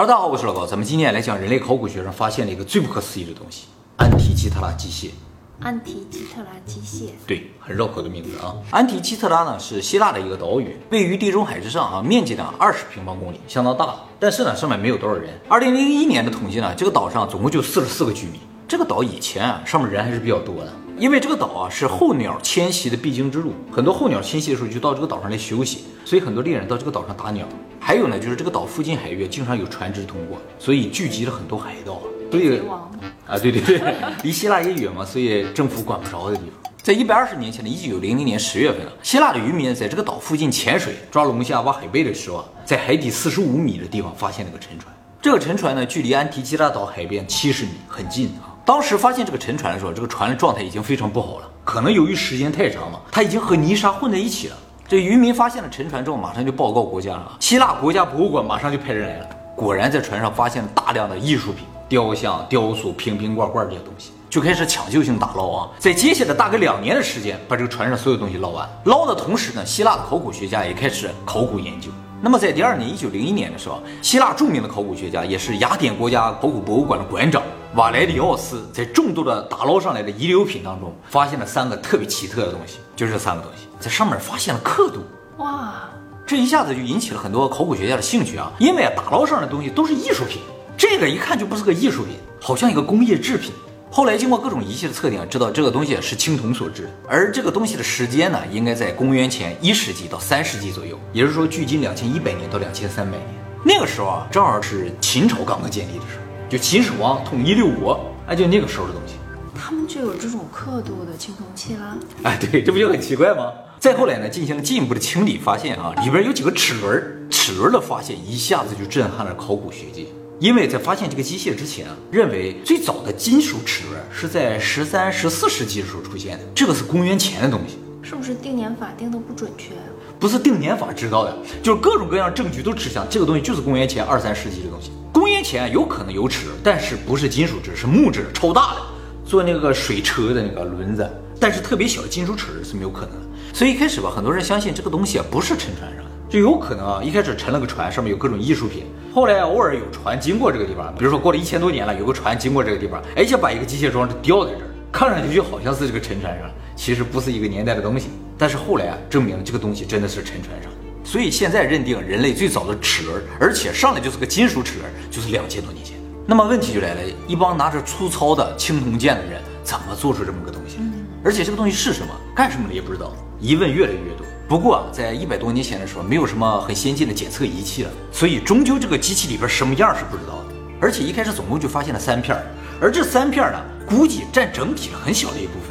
哈喽，大家好，我是老高，咱们今天来讲人类考古学上发现了一个最不可思议的东西——安提基特拉机械。安提基特拉机械，对，很绕口的名字啊。安提基特拉呢是希腊的一个岛屿，位于地中海之上啊，面积呢二十平方公里，相当大。但是呢，上面没有多少人。二零零一年的统计呢，这个岛上总共就四十四个居民。这个岛以前啊，上面人还是比较多的，因为这个岛啊是候鸟迁徙的必经之路，很多候鸟迁徙的时候就到这个岛上来休息，所以很多猎人到这个岛上打鸟。还有呢，就是这个岛附近海域经常有船只通过，所以聚集了很多海盗。所以啊，对对 对，离希腊也远嘛，所以政府管不着的地方。在一百二十年前的一九零零年十月份啊，希腊的渔民在这个岛附近潜水抓龙虾、挖海贝的时候啊，在海底四十五米的地方发现了个沉船。这个沉船呢，距离安提基拉岛海边七十米，很近啊。当时发现这个沉船的时候，这个船的状态已经非常不好了，可能由于时间太长了，它已经和泥沙混在一起了。这渔民发现了沉船之后，马上就报告国家了。希腊国家博物馆马上就派人来了，果然在船上发现了大量的艺术品。雕像、雕塑、瓶瓶罐罐这些东西，就开始抢救性打捞啊！在接下来大概两年的时间，把这个船上所有东西捞完。捞的同时呢，希腊考古学家也开始考古研究。那么在第二年，一九零一年的时候，希腊著名的考古学家，也是雅典国家考古博物馆的馆长瓦莱里奥斯，在众多的打捞上来的遗留品当中，发现了三个特别奇特的东西，就是这三个东西，在上面发现了刻度。哇，这一下子就引起了很多考古学家的兴趣啊！因为啊，打捞上的东西都是艺术品。这个一看就不是个艺术品，好像一个工业制品。后来经过各种仪器的测定，知道这个东西是青铜所制，而这个东西的时间呢，应该在公元前一世纪到三世纪左右，也就是说距今两千一百年到两千三百年。那个时候啊，正好是秦朝刚刚建立的时候，就秦始皇统一六国，哎，就那个时候的东西。他们就有这种刻度的青铜器啦？哎，对，这不就很奇怪吗？再后来呢，进行了进一步的清理，发现啊，里边有几个齿轮，齿轮的发现一下子就震撼了考古学界。因为在发现这个机械之前啊，认为最早的金属齿轮是在十三、十四世纪的时候出现的，这个是公元前的东西，是不是定年法定的不准确？不是定年法知道的，就是各种各样证据都指向这个东西就是公元前二三世纪的东西。公元前有可能有齿轮，但是不是金属质，是木质的，超大的，做那个水车的那个轮子，但是特别小的金属齿轮是没有可能的。所以一开始吧，很多人相信这个东西啊不是沉船上的。就有可能啊，一开始沉了个船，上面有各种艺术品，后来偶尔有船经过这个地方，比如说过了一千多年了，有个船经过这个地方，而且把一个机械装置吊在这儿，看上去就好像是这个沉船上，其实不是一个年代的东西。但是后来啊，证明这个东西真的是沉船上，所以现在认定人类最早的齿轮，而且上来就是个金属齿轮，就是两千多年前。那么问题就来了，一帮拿着粗糙的青铜剑的人，怎么做出这么个东西？而且这个东西是什么，干什么的也不知道，疑问越来越多。不过啊，在一百多年前的时候，没有什么很先进的检测仪器了，所以终究这个机器里边什么样是不知道的。而且一开始总共就发现了三片，而这三片呢，估计占整体很小的一部分。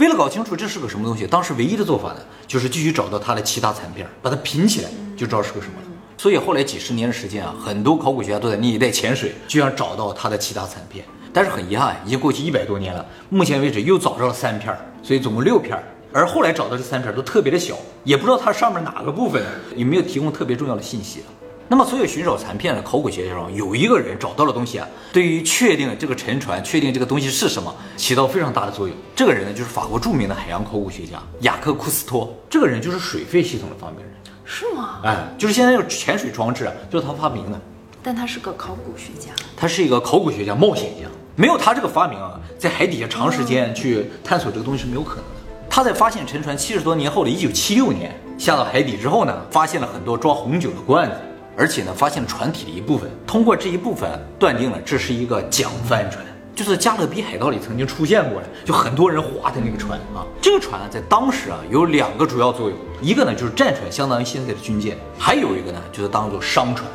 为了搞清楚这是个什么东西，当时唯一的做法呢，就是继续找到它的其他残片，把它拼起来，就知道是个什么了。所以后来几十年的时间啊，很多考古学家都在那一带潜水，就想找到它的其他残片。但是很遗憾，已经过去一百多年了，目前为止又找着了三片，所以总共六片。而后来找到这三片都特别的小，也不知道它上面哪个部分有没有提供特别重要的信息。那么，所有寻找残片的考古学家中，有一个人找到了东西啊，对于确定这个沉船、确定这个东西是什么，起到非常大的作用。这个人呢，就是法国著名的海洋考古学家雅克·库斯托。这个人就是水肺系统的发明人，是吗？哎，就是现在有潜水装置啊，就是他发明的。但他是个考古学家，他是一个考古学家、冒险家。没有他这个发明啊，在海底下长时间去探索这个东西是没有可能的。他在发现沉船七十多年后的一九七六年下到海底之后呢，发现了很多装红酒的罐子，而且呢，发现了船体的一部分。通过这一部分断定了这是一个桨帆船，就是《加勒比海盗》里曾经出现过的，就很多人划的那个船啊。这个船在当时啊有两个主要作用，一个呢就是战船，相当于现在的军舰；还有一个呢就是当做商船、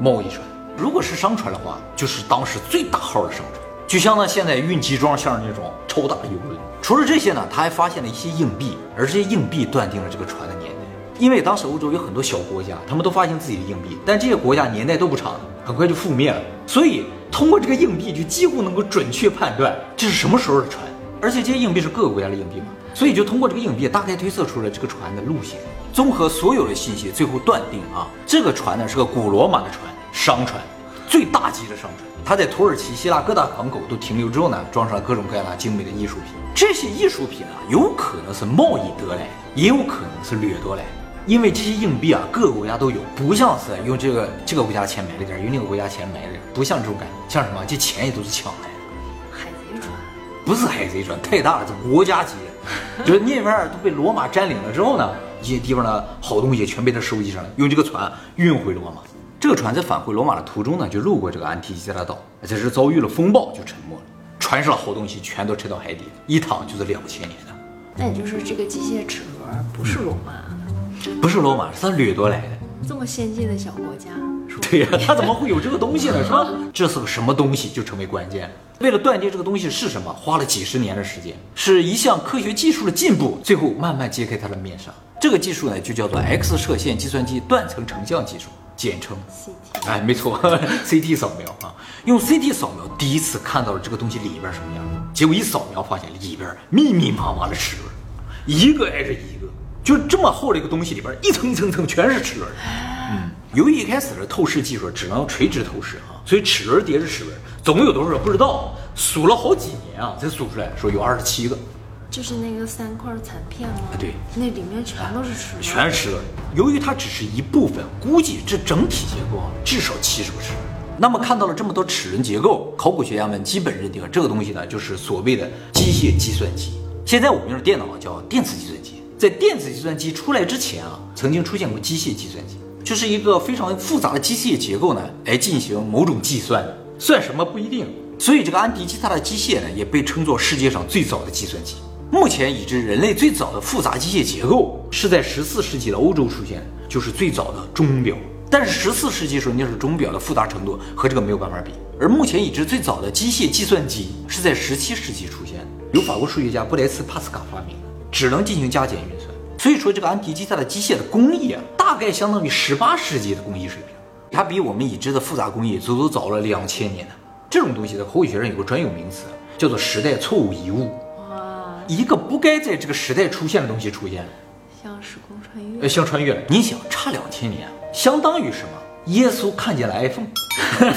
贸易船。如果是商船的话，就是当时最大号的商船。就像呢现在运集装箱那种超大游轮。除了这些呢，他还发现了一些硬币，而这些硬币断定了这个船的年代。因为当时欧洲有很多小国家，他们都发现自己的硬币，但这些国家年代都不长，很快就覆灭了。所以通过这个硬币，就几乎能够准确判断这是什么时候的船。而且这些硬币是各个国家的硬币嘛，所以就通过这个硬币大概推测出了这个船的路线。综合所有的信息，最后断定啊，这个船呢是个古罗马的船，商船，最大级的商船。它在土耳其、希腊各大港口都停留之后呢，装上了各种各样的精美的艺术品。这些艺术品啊，有可能是贸易得来的，也有可能是掠夺来的。因为这些硬币啊，各个国家都有，不像是用这个这个国家钱买了点，用那个国家钱买了点，不像这种感觉，像什么？这钱也都是抢来的，海贼船，不是海贼船，太大了，这国家级的，就是那边儿都被罗马占领了之后呢，一些地方的好东西全被他收集上了，用这个船运回罗马。这个船在返回罗马的途中呢，就路过这个安提基拉岛，在这遭遇了风暴就沉没了，船上的好东西全都沉到海底，一躺就是两千年的。那也就是这个机械齿轮不是罗马的，不是罗马，是他掠夺来的。这么先进的小国家，对呀、他怎么会有这个东西呢？是吧？这是个什么东西就成为关键了。为了断定这个东西是什么，花了几十年的时间，是一项科学技术的进步，最后慢慢揭开它的面纱。这个技术呢，就叫做 X 射线计算机断层成像技术，简称。CT 哎，没错，CT 扫描啊，用 CT 扫描第一次看到了这个东西里边什么样，结果一扫描发现里边密密麻麻的齿轮，一个挨着一个，就这么厚的一个东西里边一层一层层全是齿轮。嗯，由于一开始的透视技术只能垂直透视啊，所以齿轮叠着齿轮，总共有多少不知道，数了好几年啊才数出来，说有二十七个。就是那个三块残片吗？啊对，那里面全都是齿轮，全是齿轮。由于它只是一部分，估计这整体结构啊至少七十个齿轮。那么看到了这么多齿轮结构，考古学家们基本认定这个东西呢就是所谓的机械计算机。现在我们用的电脑叫电子计算机，在电子计算机出来之前啊，曾经出现过机械计算机，就是一个非常复杂的机械结构呢来进行某种计算，算什么不一定。所以这个安迪基塔的机械呢也被称作世界上最早的计算机。目前已知人类最早的复杂机械结构是在十四世纪的欧洲出现，就是最早的钟表。但是十四世纪时候那是钟表的复杂程度和这个没有办法比。而目前已知最早的机械计算机是在十七世纪出现的，由法国数学家布莱斯帕斯卡发明的，只能进行加减运算。所以说这个安提基塔的机械的工艺啊，大概相当于十八世纪的工艺水平，它比我们已知的复杂工艺足足早了两千年呢。这种东西在口语学上有个专有名词，叫做时代错误遗物。哇，一个不该在这个时代出现的东西出现了，像时空穿越呃，越，像穿越。你想，差两千年，相当于什么？耶稣看见了 iPhone。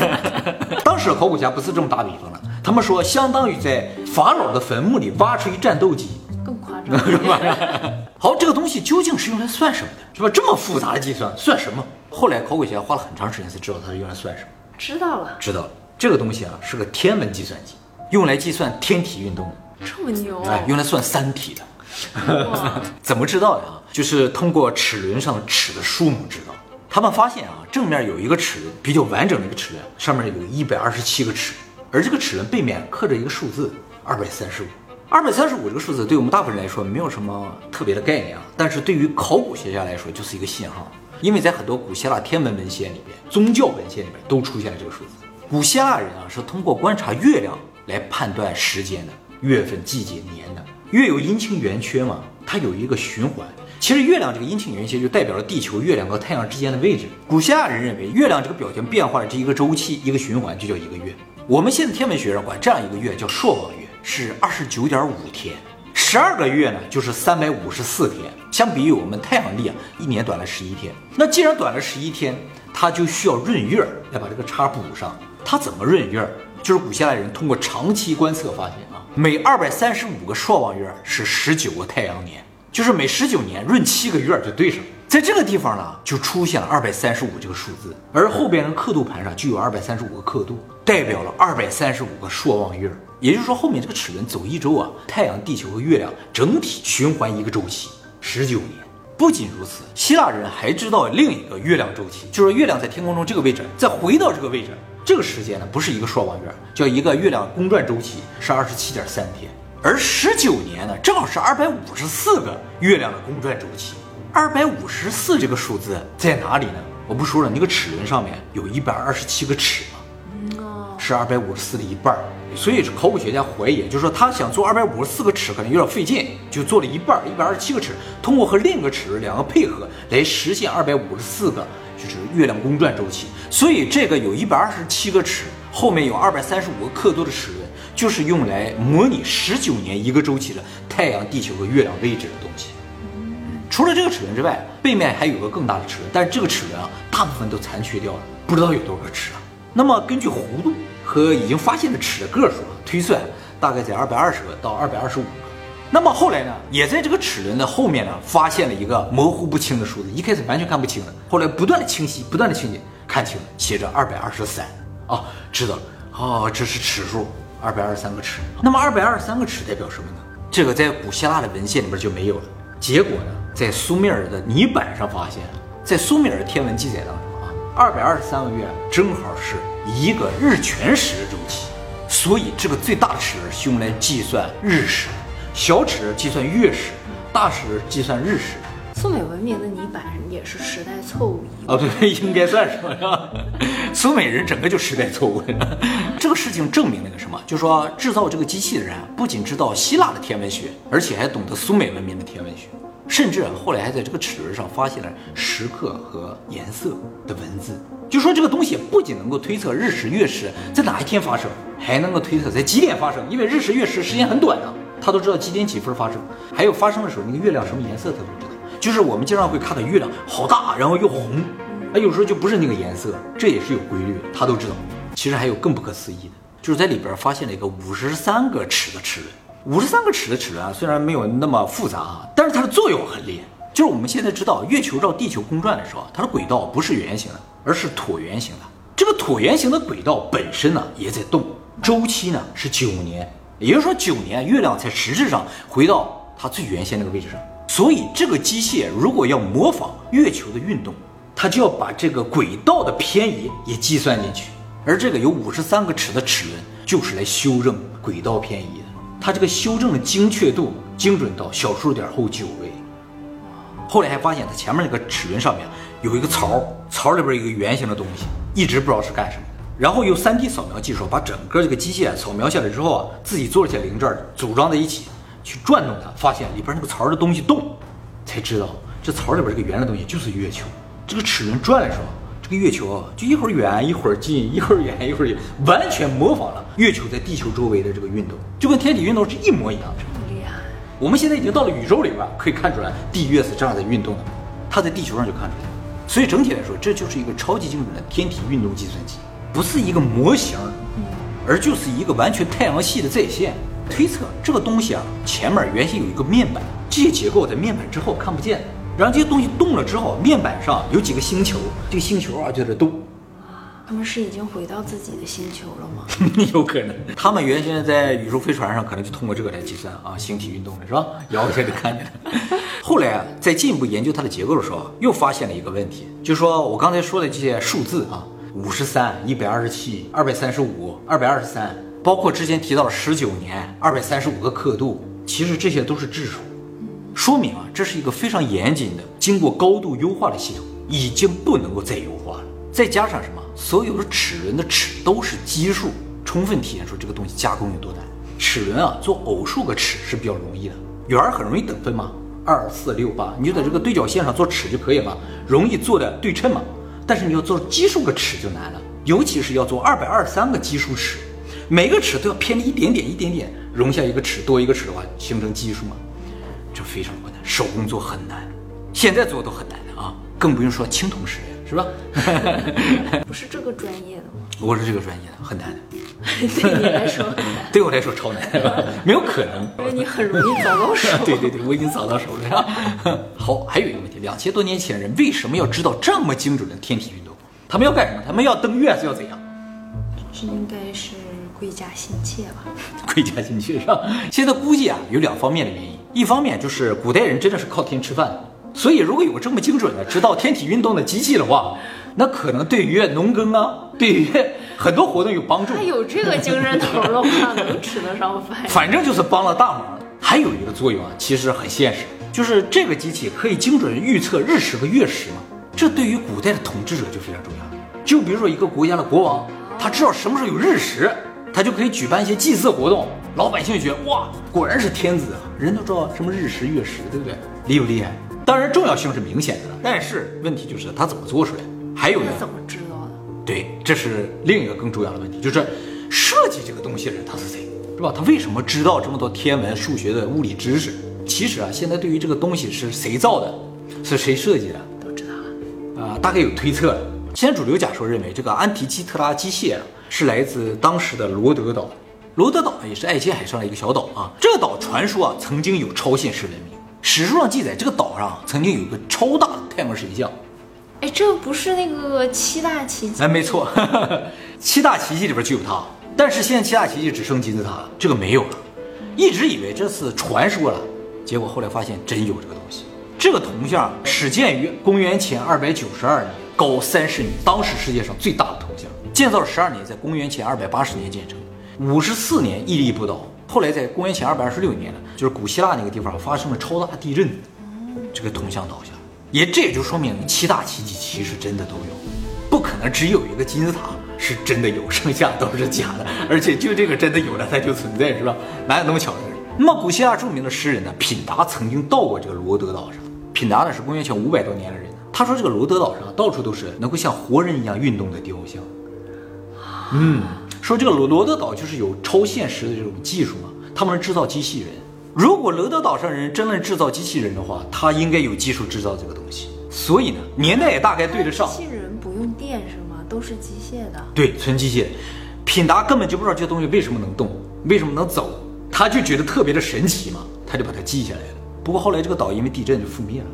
当时的考古家不是这么打比方的，他们说相当于在法老的坟墓里挖出一战斗机。更夸张。好，这个东西究竟是用来算什么的？是吧？这么复杂的计算算什么？后来考古学家花了很长时间才知道它是用来算什么。知道了，知道了，这个东西啊是个天文计算机，用来计算天体运动，这么牛，哎，用来算三体的。哇，怎么知道的啊？就是通过齿轮上的齿的数目知道。他们发现啊，正面有一个齿轮比较完整的一个齿轮，上面有一百二十七个齿，而这个齿轮背面刻着一个数字二百三十五。二百三十五这个数字对我们大部分人来说没有什么特别的概念啊，但是对于考古学家来说就是一个信号，因为在很多古希腊天文文献里边、宗教文献里边都出现了这个数字。古希腊人啊是通过观察月亮来判断时间的，月份、季节、年的。月有阴晴圆缺嘛，它有一个循环。其实月亮这个阴晴圆缺就代表了地球、月亮和太阳之间的位置。古希腊人认为月亮这个表情变化的这一个周期、一个循环就叫一个月。我们现在天文学上管这样一个月叫朔望月，是二十九点五天。十二个月呢，就是三百五十四天。相比于我们太阳历啊，一年短了十一天。那既然短了十一天，它就需要闰月来把这个差补上。它怎么闰月？就是古希腊人通过长期观测发现啊，每二百三十五个朔望月是十九个太阳年，就是每十九年闰七个月就对上了。在这个地方呢，就出现了二百三十五这个数字，而后边的刻度盘上就有二百三十五个刻度，代表了二百三十五个朔望月。也就是说，后面这个齿轮走一周啊，太阳、地球和月亮整体循环一个周期，十九年。不仅如此，希腊人还知道另一个月亮周期，就是月亮在天空中这个位置，再回到这个位置，这个时间呢不是一个朔望月，叫一个月亮公转周期，是二十七点三天。而十九年呢，正好是二百五十四个月亮的公转周期。二百五十四这个数字在哪里呢？我不说了，那个齿轮上面有一百二十七个齿嘛，是二百五十四的一半儿，所以考古学家怀疑，就是说他想做二百五十四个齿可能有点费劲，就做了一半儿，一百二十七个齿，通过和另一个齿轮两个配合来实现二百五十四个就是月亮公转周期。所以这个有一百二十七个齿，后面有二百三十五个刻度的齿轮，就是用来模拟十九年一个周期的太阳、地球和月亮位置的东西。除了这个齿轮之外，背面还有个更大的齿轮，但是这个齿轮啊，大部分都残缺掉了，不知道有多少个齿啊。那么根据弧度和已经发现的齿的个数，推算大概在二百二十个到二百二十五个。那么后来呢，也在这个齿轮的后面呢，发现了一个模糊不清的数字，一开始完全看不清的，后来不断的清晰，不断的清晰，看清了，写着二百二十三啊，知道了，哦，这是齿数，二百二十三个齿。那么二百二十三个齿代表什么呢？这个在古希腊的文献里边就没有了。结果呢，在苏美尔的泥板上发现，在苏美尔的天文记载当中啊，二百二十三个月正好是一个日全食的周期，所以这个最大的齿轮是用来计算日食，小尺计算月食，大尺计算日食。苏美文明的泥板也是时代错误遗哦，对，应该算是吧。苏美人整个就时代错误。这个事情证明了个什么？就是说制造这个机器的人不仅知道希腊的天文学，而且还懂得苏美文明的天文学，甚至后来还在这个齿轮上发现了时刻和颜色的文字。就说这个东西不仅能够推测日食月食在哪一天发生，还能够推测在几点发生，因为日食月食时间很短的，他都知道几点几分发生，还有发生的时候那个月亮什么颜色他都知道。就是我们经常会看到月亮好大，然后又红，啊，有时候就不是那个颜色，这也是有规律的，他都知道。其实还有更不可思议的，就是在里边发现了一个五十三个齿的齿轮。五十三个齿的齿轮啊，虽然没有那么复杂啊，但是它的作用很厉害。就是我们现在知道，月球绕地球公转的时候，它的轨道不是圆形的，而是椭圆形的。这个椭圆形的轨道本身呢也在动，周期呢是九年，也就是说九年月亮才实质上回到它最原先那个位置上。所以，这个机械如果要模仿月球的运动，它就要把这个轨道的偏移也计算进去。而这个有五十三个齿的齿轮，就是来修正轨道偏移的。它这个修正的精确度精准到小数点后九位。后来还发现，它前面那个齿轮上面有一个槽，槽里边有一个圆形的东西，一直不知道是干什么的。然后用 3D 扫描技术把整个这个机械扫描下来之后啊，自己做了些零件组装在一起。去转动它，发现里边那个槽的东西动，才知道这槽里边这个圆的东西就是月球。这个齿轮转的时候，这个月球啊就一会儿远一会儿近，一会儿远一会儿近，完全模仿了月球在地球周围的这个运动，就跟天体运动是一模一样的。厉害！我们现在已经到了宇宙里边，可以看出来地月是这样在运动的，它在地球上就看出来。所以整体来说，这就是一个超级精准的天体运动计算机，不是一个模型，而就是一个完全太阳系的再现。推测这个东西啊，前面原先有一个面板，这些结构在面板之后看不见。然后这些东西动了之后，面板上有几个星球，这个星球啊就在动。他们是已经回到自己的星球了吗？有可能。他们原先在宇宙飞船上，可能就通过这个来计算啊星体运动的是吧？摇一下就看见了。后来啊，在进一步研究它的结构的时候，又发现了一个问题，就是说我刚才说的这些数字啊，五十三、一百二十七、二百三十五、二百二十三。包括之前提到了十九年二百三十五个刻度，其实这些都是质数，说明啊，这是一个非常严谨的、经过高度优化的系统，已经不能够再优化了。再加上什么，所有的齿轮的齿都是奇数，充分体现出这个东西加工有多难。齿轮啊，做偶数个齿是比较容易的，圆儿很容易等分嘛，二四六八，你就在这个对角线上做齿就可以了，容易做的对称嘛。但是你要做奇数个齿就难了，尤其是要做二百二三个奇数齿。每个齿都要偏离一点点，一点点容下一个齿，多一个齿的话形成奇数嘛，这非常困难，手工做很难，现在做都很难的啊，更不用说青铜时代是吧？不是这个专业的吗？我是这个专业的，很难的。对你来说很难，对我来说超难，没有可能。因为你很容易找到手。对对对，我已经找到手了。好，还有一个问题，两千多年前人为什么要知道这么精准的天体运动？他们要干什么？他们要登月，是要怎样？这应该是。贵家心切吧，贵家心切是吧？现在估计啊，有两方面的原因。一方面就是古代人真的是靠天吃饭，所以如果有这么精准的知道天体运动的机器的话，那可能对于农耕啊，对于很多活动有帮助。他有这个精神头的话，能吃得上饭。反正就是帮了大忙。还有一个作用啊，其实很现实，就是这个机器可以精准预测日食和月食嘛。这对于古代的统治者就非常重要。就比如说一个国家的国王，他知道什么时候有日食。他就可以举办一些祭祀活动，老百姓觉得哇，果然是天子啊！人都知道什么日食月食，对不对？厉不厉害？当然重要性是明显的，但是问题就是他怎么做出来？还有呢？怎么知道的？对，这是另一个更重要的问题，就是设计这个东西的人他是谁，是吧？他为什么知道这么多天文、数学的物理知识？其实啊，现在对于这个东西是谁造的，是谁设计的，都知道了啊，大概有推测。现在主流假说认为，这个安提基特拉机械。是来自当时的罗德岛，罗德岛也是爱琴海上的一个小岛啊。这个岛传说啊，曾经有超现实文明。史书上记载，这个岛上曾经有一个超大的太阳神像。哎，这不是那个七大奇迹？哎，没错，七大奇迹里边就有它。但是现在七大奇迹只剩金字塔了，这个没有了。一直以为这是传说了，结果后来发现真有这个东西。这个铜像始建于公元前二百九十二年，高三十米，当时世界上最大的。建造十二年，在公元前二百八十年建成，五十四年屹立不倒。后来在公元前二百二十六年呢，就是古希腊那个地方发生了超大地震，这个铜像倒下。也这也就说明七大奇迹其实真的都有，不可能只有一个金字塔是真的有，剩下都是假的。而且就这个真的有了，它就存在，是吧？哪有那么巧的事？那么古希腊著名的诗人呢，品达曾经到过这个罗德岛上。品达呢是公元前五百多年的人，他说这个罗德岛上到处都是能够像活人一样运动的雕像。嗯，说这个罗罗德岛就是有超现实的这种技术嘛，他们制造机器人。如果罗德岛上人真的制造机器人的话，他应该有技术制造这个东西。所以呢，年代也大概对得上。机器人不用电是吗？都是机械的。对，纯机械。品达根本就不知道这东西为什么能动，为什么能走，他就觉得特别的神奇嘛，他就把它记下来了。不过后来这个岛因为地震就覆灭了。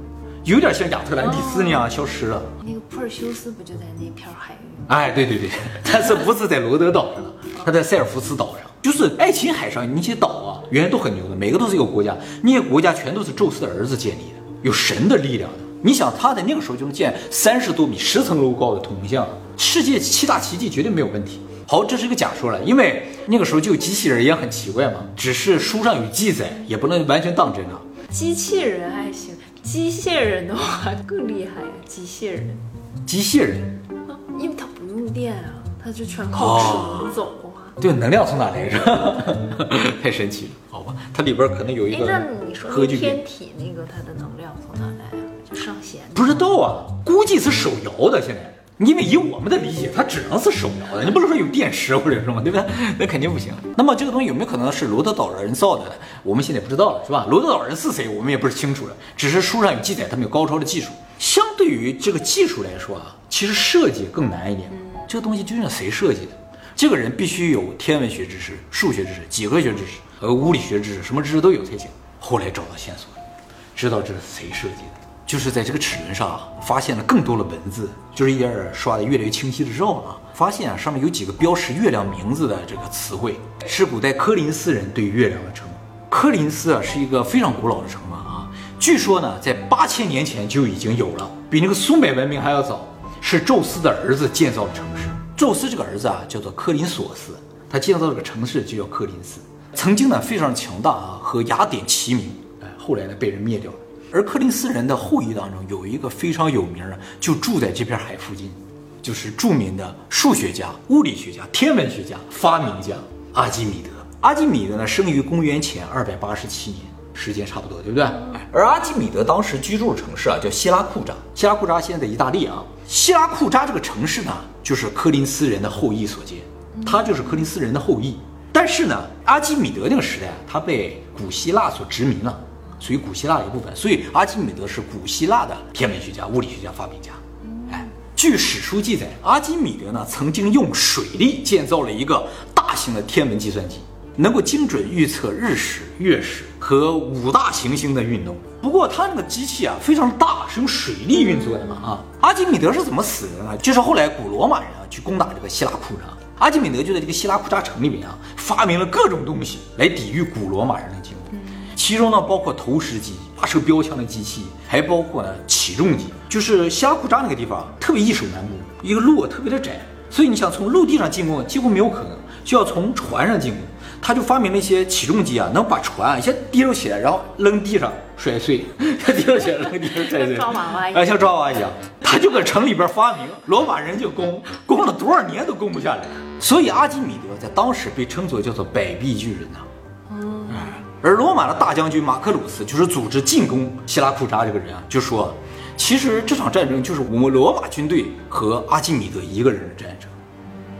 有点像亚特兰蒂斯那样消失了。那个普尔修斯不就在那片海域？哎，对对对，但 是不是在罗德岛上，他在塞尔福斯岛上。就是爱琴海上那些岛啊，原来都很牛的，每个都是一个国家，那些国家全都是宙斯的儿子建立的，有神的力量的。你想他在那个时候就能建三十多米、十层楼高的铜像，世界七大奇迹绝对没有问题。好，这是一个假说了，因为那个时候就有机器人也很奇怪嘛，只是书上有记载，也不能完全当真啊。机器人还行。机械人的话更厉害呀！机械人，机械人，因为它不用电啊，它就全靠手走啊。对，能量从哪来着？太神奇了，好吧，它里边可能有一个。那你说天体那个它的能量从哪来啊？就上弦？不知道啊，估计是手摇的，现在。因为以我们的理解，它只能是手摇的，你不能说有电池或者什么，对不对？那肯定不行。那么这个东西有没有可能是罗德岛人造的？我们现在不知道了，是吧？罗德岛人是谁，我们也不是清楚了。只是书上有记载，他们有高超的技术。相对于这个技术来说啊，其实设计更难一点。这个东西究竟谁设计的？这个人必须有天文学知识、数学知识、几何学知识和物理学知识，什么知识都有才行。后来找到线索，知道这是谁设计的。就是在这个齿轮上啊，发现了更多的文字，就是一点点刷的越来越清晰的时候啊，发现啊上面有几个标识月亮名字的这个词汇，是古代柯林斯人对月亮的称呼。柯林斯啊是一个非常古老的城嘛啊，据说呢在八千年前就已经有了，比那个苏美文明还要早，是宙斯的儿子建造的城市。宙斯这个儿子啊叫做柯林索斯，他建造这个城市就叫柯林斯，曾经呢非常强大啊，和雅典齐名，哎，后来呢被人灭掉了。而柯林斯人的后裔当中有一个非常有名的，就住在这片海附近，就是著名的数学家、物理学家、天文学家、发明家阿基米德。阿基米德呢，生于公元前二百八十七年，时间差不多，对不对？而阿基米德当时居住的城市啊，叫希拉库扎。希拉库扎现在在意大利啊。希拉库扎这个城市呢，就是柯林斯人的后裔所建，他就是柯林斯人的后裔。但是呢，阿基米德那个时代，他被古希腊所殖民了。属于古希腊的一部分，所以阿基米德是古希腊的天文学家、物理学家、发明家。哎，据史书记载，阿基米德呢曾经用水力建造了一个大型的天文计算机，能够精准预测日食、月食和五大行星的运动。不过他那个机器啊非常大，是用水力运作的嘛啊。阿基米德是怎么死的呢？就是后来古罗马人啊去攻打这个希腊库扎，阿基米德就在这个希腊库扎城里面啊发明了各种东西来抵御古罗马人的进攻。其中呢，包括投石机、发射标枪的机器，还包括呢起重机。就是希拉库扎那个地方特别易守难攻，一个路特别的窄，所以你想从陆地上进攻几乎没有可能，就要从船上进攻。他就发明了一些起重机啊，能把船先提溜起来，然后扔地上摔碎，提溜起来扔地上摔碎，抓娃娃一样，像抓娃娃一样。他就搁城里边发明，罗马人就攻，攻了多少年都攻不下来。所以阿基米德在当时被称作叫做百臂巨人呐。而罗马的大将军马克鲁斯就是组织进攻希拉库扎这个人啊，就说，其实这场战争就是我们罗马军队和阿基米德一个人的战争，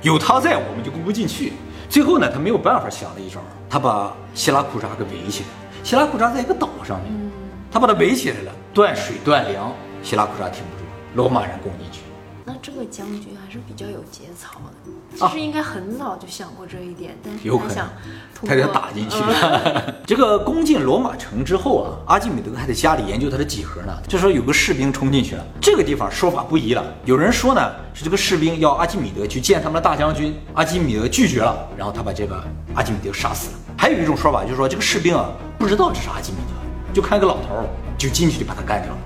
有他在我们就攻不进去。最后呢，他没有办法想了一招，他把希拉库扎给围起来。希拉库扎在一个岛上面，他把他围起来了，断水断粮，希拉库扎挺不住，罗马人攻进去。那这个将军还是比较有节操的，其实应该很早就想过这一点，但是有可能他想他给他打进去。嗯 这个攻进罗马城之后啊，阿基米德还在家里研究他的几何呢。这时候有个士兵冲进去了，这个地方说法不一了。有人说呢是这个士兵要阿基米德去见他们的大将军，阿基米德拒绝了，然后他把这个阿基米德杀死了。还有一种说法就是说这个士兵啊不知道这是阿基米德，就看个老头就进去就把他干掉了。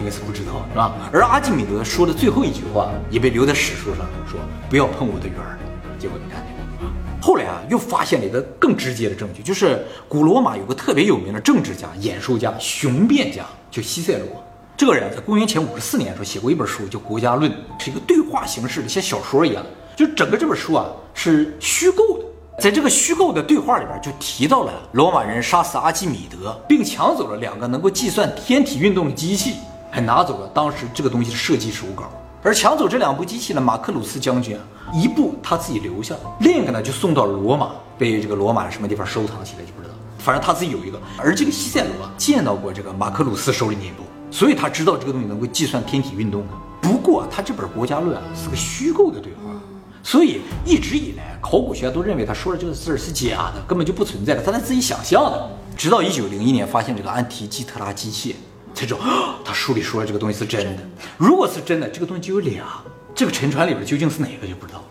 应该？是不知道，是吧？而阿基米德说的最后一句话也被留在史书上，说不要碰我的鱼儿。结果你看见没有？后来啊，又发现了一个更直接的证据，就是古罗马有个特别有名的政治家、演说家、雄辩家，叫西塞罗。这个人在公元前五十四年的时候写过一本书，叫《国家论》，是一个对话形式的，像小说一样。就整个这本书啊是虚构的，在这个虚构的对话里边就提到了罗马人杀死阿基米德，并抢走了两个能够计算天体运动的机器，还拿走了当时这个东西的设计手稿。而抢走这两部机器的马克鲁斯将军啊，一部他自己留下了，另一个呢就送到罗马，被这个罗马什么地方收藏起来就不知道。反正他自己有一个，而这个西塞罗啊见到过这个马克鲁斯手里那一部，所以他知道这个东西能够计算天体运动的。不过他这本《国家论》啊是个虚构的对话，所以一直以来考古学家都认为他说的这个字儿是假的，根本就不存在的，他在自己想象的。直到一九零一年发现这个安提基特拉机械，才知道啊他书里说的这个东西是真的。如果是真的，这个东西就有俩，这个沉船里边究竟是哪个就不知道了，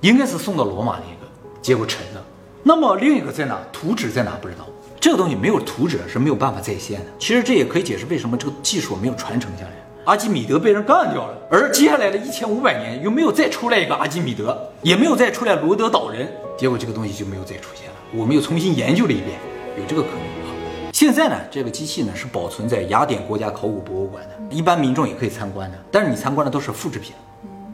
应该是送到罗马那个，结果沉了。那么另一个在哪？图纸在哪？不知道。这个东西没有图纸是没有办法再现的。其实这也可以解释为什么这个技术没有传承下来。阿基米德被人干掉了，而接下来的一千五百年又没有再出来一个阿基米德，也没有再出来罗德岛人，结果这个东西就没有再出现了。我们又重新研究了一遍，有这个可能。现在呢，这个机器呢是保存在雅典国家考古博物馆的，一般民众也可以参观的，但是你参观的都是复制品，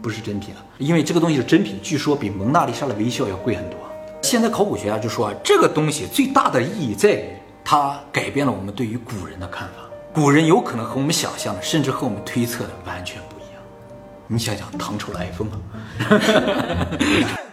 不是真品了，因为这个东西是真品，据说比蒙娜丽莎的微笑要贵很多。现在考古学家就说啊，这个东西最大的意义在于它改变了我们对于古人的看法。古人有可能和我们想象的，甚至和我们推测的完全不一样。你想想，唐朝的 iPhone 啊。